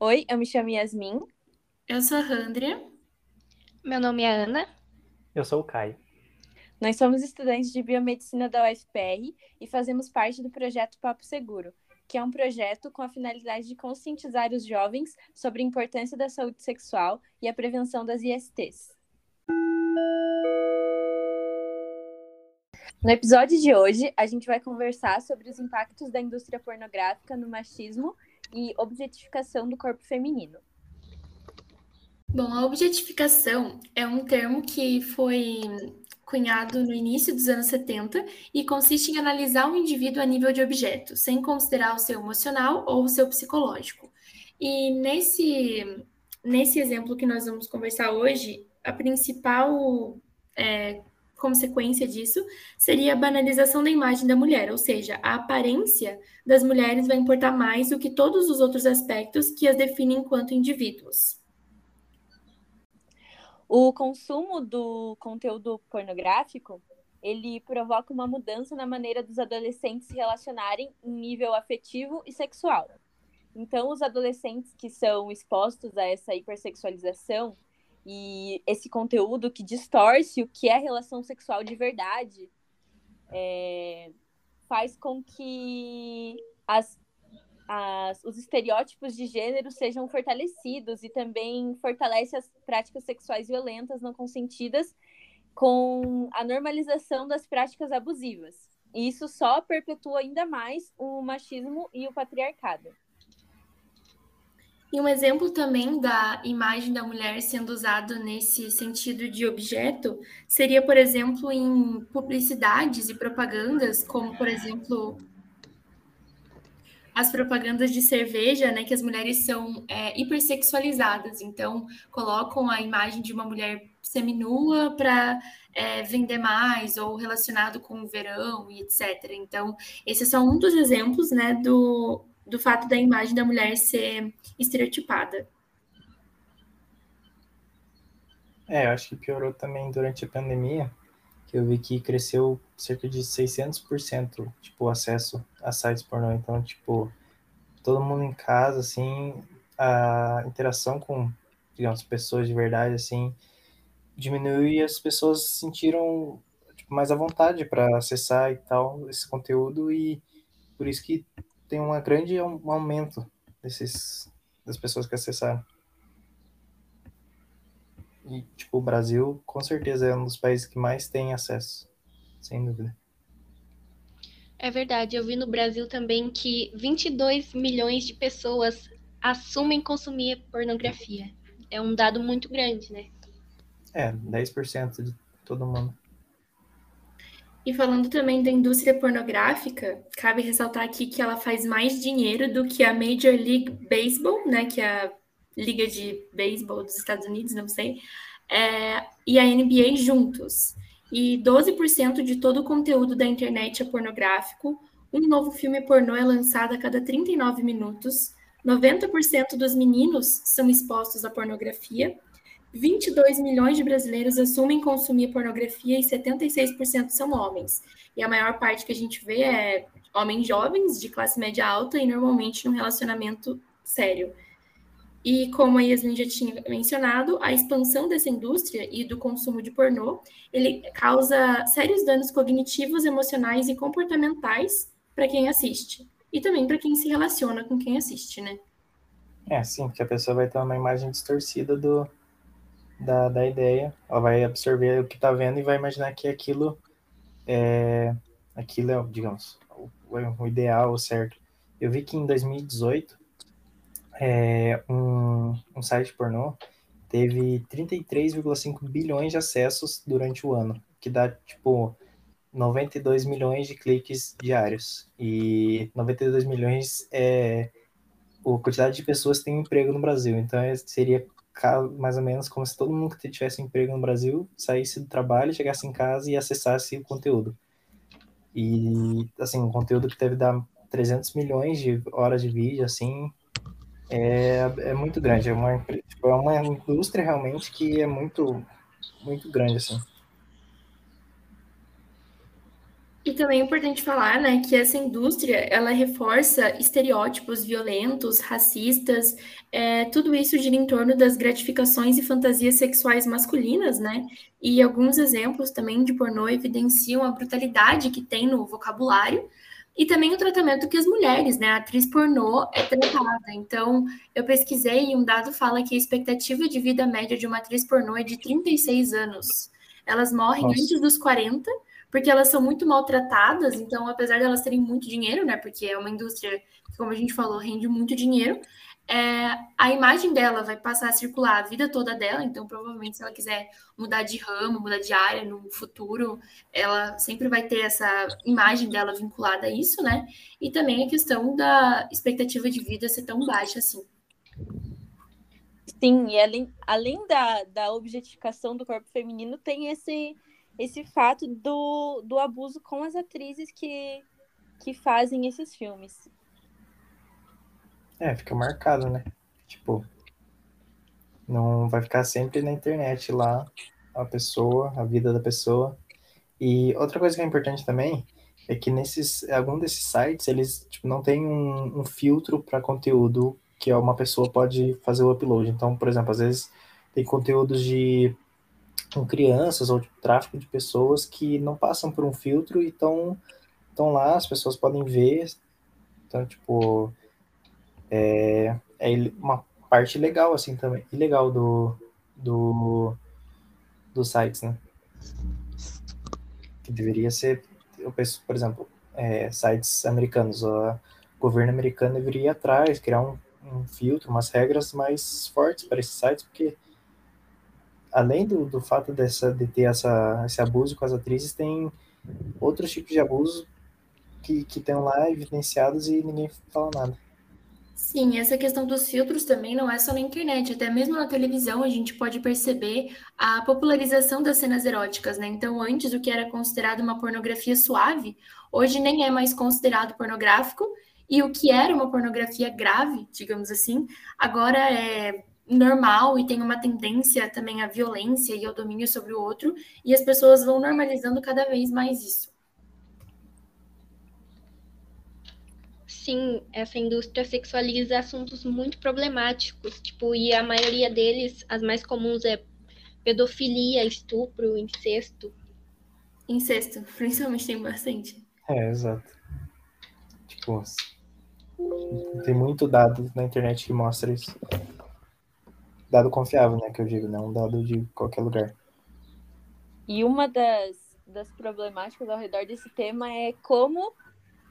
Oi, eu me chamo Yasmin. Eu sou a Randria. Meu nome é Ana. Eu sou o Caio. Nós somos estudantes de biomedicina da UFPR e fazemos parte do projeto Papo Seguro, que é um projeto com a finalidade de conscientizar os jovens sobre a importância da saúde sexual e a prevenção das ISTs. No episódio de hoje, a gente vai conversar sobre os impactos da indústria pornográfica no machismo e objetificação do corpo feminino. Bom, a objetificação é um termo que foi cunhado no início dos anos 70 e consiste em analisar um indivíduo a nível de objeto, sem considerar o seu emocional ou o seu psicológico. E nesse, nesse exemplo que nós vamos conversar hoje, a principal é, consequência disso seria a banalização da imagem da mulher, ou seja, a aparência das mulheres vai importar mais do que todos os outros aspectos que as definem enquanto indivíduos. O consumo do conteúdo pornográfico, ele provoca uma mudança na maneira dos adolescentes se relacionarem em nível afetivo e sexual. Então, os adolescentes que são expostos a essa hipersexualização, e esse conteúdo que distorce o que é relação sexual de verdade é, faz com que as, as, os estereótipos de gênero sejam fortalecidos e também fortalece as práticas sexuais violentas não consentidas com a normalização das práticas abusivas. E isso só perpetua ainda mais o machismo e o patriarcado. E um exemplo também da imagem da mulher sendo usado nesse sentido de objeto seria, por exemplo, em publicidades e propagandas, como, por exemplo, as propagandas de cerveja, né, que as mulheres são é, hipersexualizadas, então colocam a imagem de uma mulher seminua para é, vender mais ou relacionado com o verão e etc. Então, esse é só um dos exemplos, né, do, do fato da imagem da mulher ser estereotipada. É, eu acho que piorou também durante a pandemia, que eu vi que cresceu cerca de 600%, tipo, o acesso a sites pornô. Então, tipo, todo mundo em casa, assim, a interação com, digamos, pessoas de verdade, assim, diminuiu e as pessoas se sentiram tipo, mais à vontade para acessar e tal esse conteúdo e por isso que tem uma grande um aumento desses, das pessoas que acessaram. E, tipo, o Brasil, com certeza, é um dos países que mais tem acesso, sem dúvida. É verdade, eu vi no Brasil também que 22 milhões de pessoas assumem consumir pornografia. É um dado muito grande, né? É, 10% de todo mundo. E falando também da indústria pornográfica, cabe ressaltar aqui que ela faz mais dinheiro do que a Major League Baseball, né, que é a liga de beisebol dos Estados Unidos, não sei, é, e a NBA juntos. E 12% de todo o conteúdo da internet é pornográfico. Um novo filme pornô é lançado a cada 39 minutos. 90% dos meninos são expostos à pornografia 22 milhões de brasileiros assumem consumir pornografia e 76% são homens. E a maior parte que a gente vê é homens jovens, de classe média alta e normalmente num relacionamento sério. E como a Yasmin já tinha mencionado, a expansão dessa indústria e do consumo de pornô, ele causa sérios danos cognitivos, emocionais e comportamentais para quem assiste. E também para quem se relaciona com quem assiste, né? É, sim, porque a pessoa vai ter uma imagem distorcida do, da, da ideia, ela vai absorver o que está vendo e vai imaginar que aquilo é, aquilo é, digamos, o, o ideal, o certo. Eu vi que em 2018, é, um, um site pornô teve 33,5 bilhões de acessos durante o ano, que dá, tipo, 92 milhões de cliques diários. E 92 milhões é a quantidade de pessoas que têm emprego no Brasil. Então, é, seria mais ou menos como se todo mundo que tivesse emprego no Brasil saísse do trabalho, chegasse em casa e acessasse o conteúdo. E, assim, um conteúdo que deve dar 300 milhões de horas de vídeo, assim, é, é muito grande. É uma, tipo, é uma indústria realmente que é muito, muito grande, assim. E também é importante falar, né, que essa indústria, ela reforça estereótipos violentos, racistas, é, tudo isso gira em torno das gratificações e fantasias sexuais masculinas, né, e alguns exemplos também de pornô evidenciam a brutalidade que tem no vocabulário e também o tratamento que as mulheres, né, a atriz pornô é tratada. Então, eu pesquisei e um dado fala que a expectativa de vida média de uma atriz pornô é de 36 anos. Elas morrem Nossa. antes dos 40 porque elas são muito maltratadas, então apesar de elas terem muito dinheiro, né, porque é uma indústria que, como a gente falou, rende muito dinheiro, é, a imagem dela vai passar a circular a vida toda dela, então provavelmente se ela quiser mudar de ramo, mudar de área no futuro, ela sempre vai ter essa imagem dela vinculada a isso, né? E também a questão da expectativa de vida ser tão baixa assim. Sim, e além, além da, da objetificação do corpo feminino, tem esse esse fato do, do abuso com as atrizes que, que fazem esses filmes. É, fica marcado, né? Tipo, não vai ficar sempre na internet lá a pessoa, a vida da pessoa. E outra coisa que é importante também é que nesses algum desses sites eles tipo, não tem um, um filtro para conteúdo que uma pessoa pode fazer o upload. Então, por exemplo, às vezes tem conteúdos de com crianças ou de tráfico de pessoas que não passam por um filtro e estão lá, as pessoas podem ver. Então, tipo, é, é uma parte legal, assim, também, ilegal do, do, dos sites, né? Que deveria ser, eu penso, por exemplo, é, sites americanos, o governo americano deveria ir atrás, criar um, um filtro, umas regras mais fortes para esses sites, porque além do, do fato dessa, de ter essa, esse abuso com as atrizes, tem outros tipos de abuso que estão lá evidenciados e ninguém fala nada. Sim, essa questão dos filtros também não é só na internet, até mesmo na televisão a gente pode perceber a popularização das cenas eróticas, né? Então, antes o que era considerado uma pornografia suave, hoje nem é mais considerado pornográfico, e o que era uma pornografia grave, digamos assim, agora é normal e tem uma tendência também à violência e ao domínio sobre o outro, e as pessoas vão normalizando cada vez mais isso. Sim, essa indústria sexualiza assuntos muito problemáticos, tipo, e a maioria deles, as mais comuns é pedofilia, estupro, incesto. Incesto, principalmente tem bastante. É, exato. Tipo, tem muito dado na internet que mostra isso dado confiável, né? Que eu digo, não um dado de qualquer lugar. E uma das, das problemáticas ao redor desse tema é como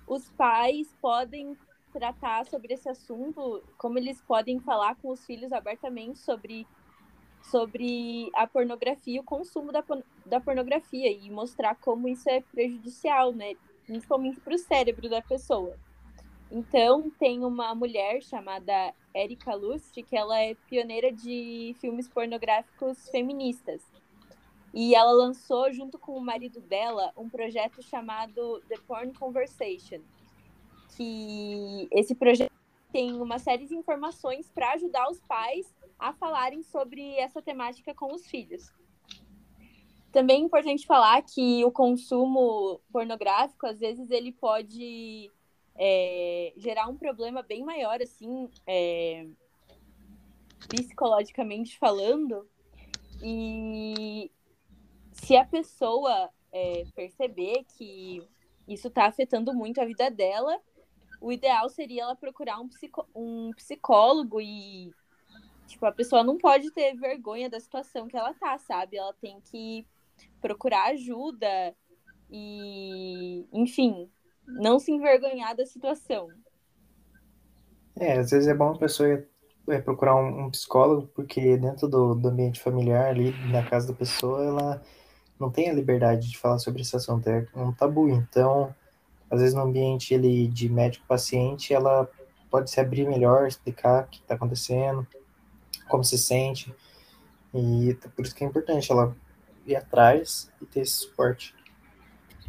os pais podem tratar sobre esse assunto, como eles podem falar com os filhos abertamente sobre, sobre a pornografia, o consumo da, da pornografia e mostrar como isso é prejudicial, né? Principalmente para o cérebro da pessoa. Então, tem uma mulher chamada Erika Lust, que ela é pioneira de filmes pornográficos feministas. E ela lançou, junto com o marido dela, um projeto chamado The Porn Conversation. Que esse projeto tem uma série de informações para ajudar os pais a falarem sobre essa temática com os filhos. Também é importante falar que o consumo pornográfico, às vezes, ele pode é, gerar um problema bem maior, assim, é, psicologicamente falando. E se a pessoa é, perceber que isso está afetando muito a vida dela, o ideal seria ela procurar um, psico um psicólogo e tipo, a pessoa não pode ter vergonha da situação que ela tá, sabe? Ela tem que procurar ajuda e, enfim, não se envergonhar da situação. É, às vezes é bom a pessoa é, procurar um, um, psicólogo, porque dentro do, do, ambiente familiar, ali na casa da pessoa, ela não tem a liberdade de falar sobre esse assunto, é um tabu. Então, às vezes no ambiente ele, de médico-paciente, ela pode se abrir melhor, explicar o que está acontecendo, como se sente. E por isso que é importante ela ir atrás e ter esse suporte.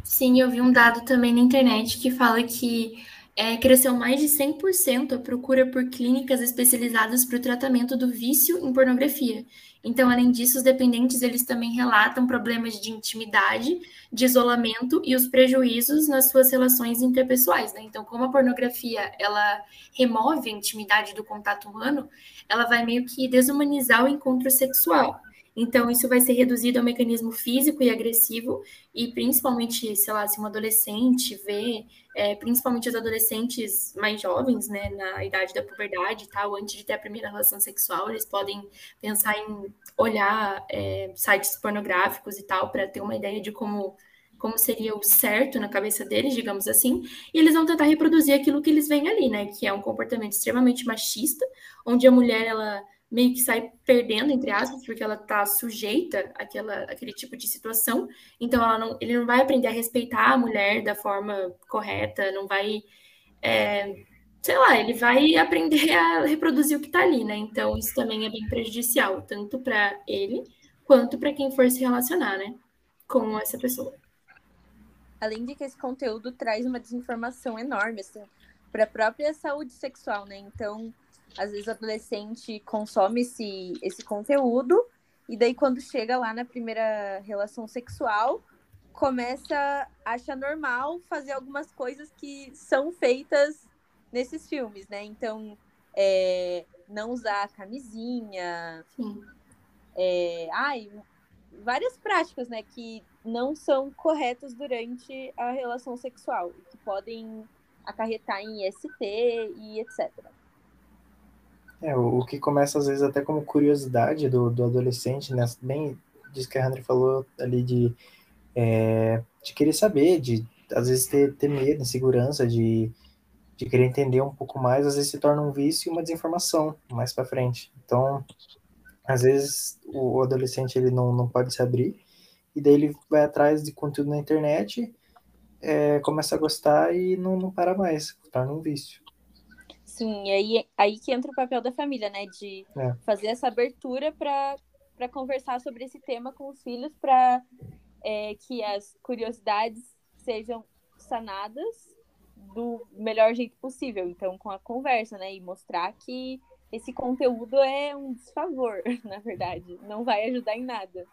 Sim, eu vi um dado também na internet que fala que é, cresceu mais de 100% a procura por clínicas especializadas para o tratamento do vício em pornografia. Então, além disso, os dependentes eles também relatam problemas de intimidade, de isolamento e os prejuízos nas suas relações interpessoais. Né? Então, como a pornografia ela remove a intimidade do contato humano, ela vai meio que desumanizar o encontro sexual. Então, isso vai ser reduzido ao mecanismo físico e agressivo, e principalmente, sei lá, se um adolescente vê, é, principalmente os adolescentes mais jovens, né, na idade da puberdade e tal, antes de ter a primeira relação sexual, eles podem pensar em olhar é, sites pornográficos e tal, para ter uma ideia de como como seria o certo na cabeça deles, digamos assim, e eles vão tentar reproduzir aquilo que eles veem ali, né, que é um comportamento extremamente machista, onde a mulher ela meio que sai perdendo, entre aspas, porque ela está sujeita àquela, àquele tipo de situação. Então, não, ele não vai aprender a respeitar a mulher da forma correta, não vai. É, sei lá, ele vai aprender a reproduzir o que está ali, né? Então, isso também é bem prejudicial, tanto para ele quanto para quem for se relacionar, né? Com essa pessoa. Além de que esse conteúdo traz uma desinformação enorme, assim, para a própria saúde sexual, né? Então, às vezes o adolescente consome esse, esse conteúdo, e daí quando chega lá na primeira relação sexual, começa a achar normal fazer algumas coisas que são feitas nesses filmes, né? Então, é, não usar camisinha. É, ai, várias práticas, né, que não são corretas durante a relação sexual, que podem acarretar em IST e etc. É, o, que começa às vezes até como curiosidade do, do adolescente, né? Bem, diz que a Henry falou ali de, é, de querer saber, de às vezes ter, ter medo, insegurança, de, de querer entender um pouco mais, às vezes se torna um vício e uma desinformação mais para frente. Então, às vezes o adolescente ele não, não pode se abrir, e daí ele vai atrás de conteúdo na internet, é, começa a gostar e não, não para mais, torna um vício. Sim, aí, aí que entra o papel da família, né? De é. fazer essa abertura para conversar sobre esse tema com os filhos, para é, que as curiosidades sejam sanadas do melhor jeito possível. Então, com a conversa, né? E mostrar que esse conteúdo é um desfavor, na verdade. Não vai ajudar em nada.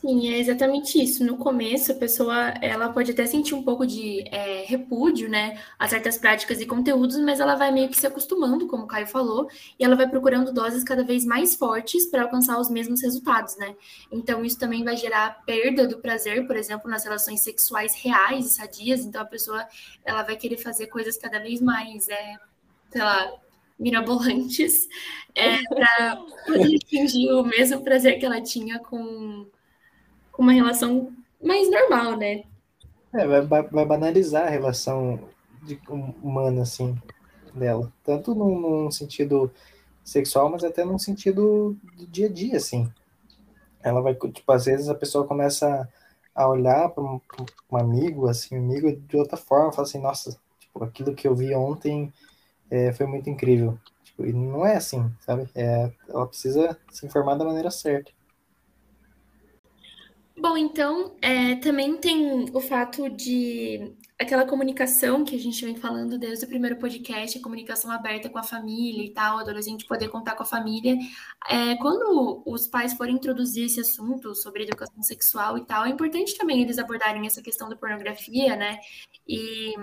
Sim, é exatamente isso. No começo, a pessoa ela pode até sentir um pouco de é, repúdio, né, a certas práticas e conteúdos, mas ela vai meio que se acostumando, como o Caio falou, e ela vai procurando doses cada vez mais fortes para alcançar os mesmos resultados, né? Então, isso também vai gerar perda do prazer, por exemplo, nas relações sexuais reais e sadias. Então, a pessoa ela vai querer fazer coisas cada vez mais, é, sei lá, mirabolantes, é, para atingir o mesmo prazer que ela tinha com com uma relação mais normal, né? É, vai, vai banalizar a relação de, humana, assim, dela. Tanto num, num, sentido sexual, mas até num sentido do dia a dia, assim. Ela vai, tipo, às vezes a pessoa começa a olhar para um, um, amigo, assim, um amigo de outra forma, fala assim, nossa, tipo, aquilo que eu vi ontem é, foi muito incrível. Tipo, e não é assim, sabe? É, ela precisa se informar da maneira certa. Bom, então, é, também tem o fato de aquela comunicação que a gente vem falando desde o primeiro podcast, a comunicação aberta com a família e tal, adolescente poder contar com a família. É, quando os pais forem introduzir esse assunto sobre educação sexual e tal, é importante também eles abordarem essa questão da pornografia, né? E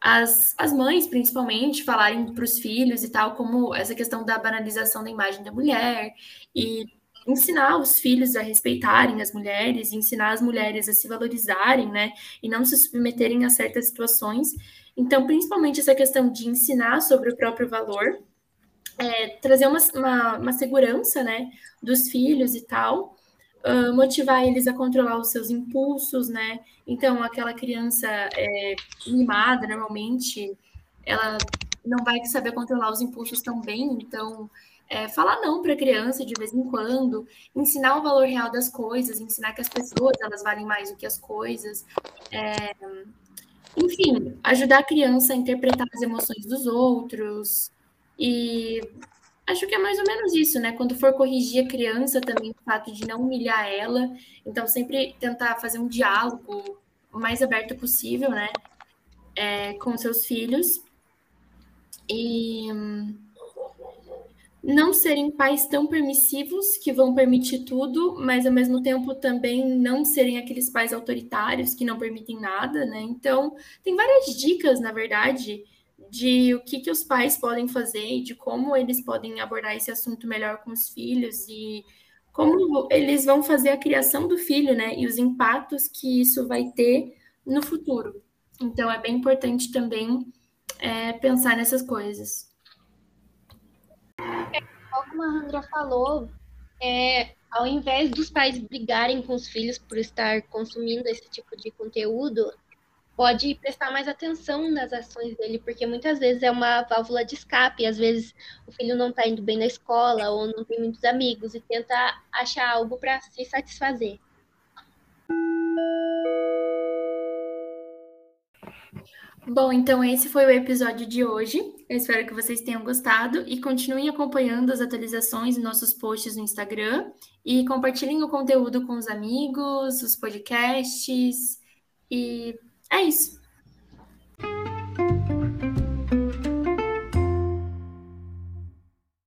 as, as mães, principalmente, falarem para os filhos e tal, como essa questão da banalização da imagem da mulher e ensinar os filhos a respeitarem as mulheres, ensinar as mulheres a se valorizarem, né, e não se submeterem a certas situações. Então, principalmente essa questão de ensinar sobre o próprio valor, é, trazer uma, uma, uma, segurança, né, dos filhos e tal, uh, motivar eles a controlar os seus impulsos, né, então aquela criança é, mimada, normalmente, ela não vai saber controlar os impulsos tão bem, então é, falar não para a criança de vez em quando, ensinar o valor real das coisas, ensinar que as pessoas elas valem mais do que as coisas, é, enfim, ajudar a criança a interpretar as emoções dos outros e acho que é mais ou menos isso, né? Quando for corrigir a criança também o fato de não humilhar ela, então sempre tentar fazer um diálogo o mais aberto possível, né? É, com seus filhos e hum, não serem pais tão permissivos que vão permitir tudo, mas ao mesmo tempo também não serem aqueles pais autoritários que não permitem nada, né? Então, tem várias dicas, na verdade, de o que, que os pais podem fazer e de como eles podem abordar esse assunto melhor com os filhos e como eles vão fazer a criação do filho, né? E os impactos que isso vai ter no futuro. Então, é bem importante também é, pensar nessas coisas. Como a Andra falou, é, ao invés dos pais brigarem com os filhos por estar consumindo esse tipo de conteúdo, pode prestar mais atenção nas ações dele, porque muitas vezes é uma válvula de escape, às vezes o filho não está indo bem na escola ou não tem muitos amigos e tenta achar algo para se satisfazer. Bom, então esse foi o episódio de hoje. Eu espero que vocês tenham gostado e continuem acompanhando as atualizações em nossos posts no Instagram e compartilhem o conteúdo com os amigos, os podcasts e é isso.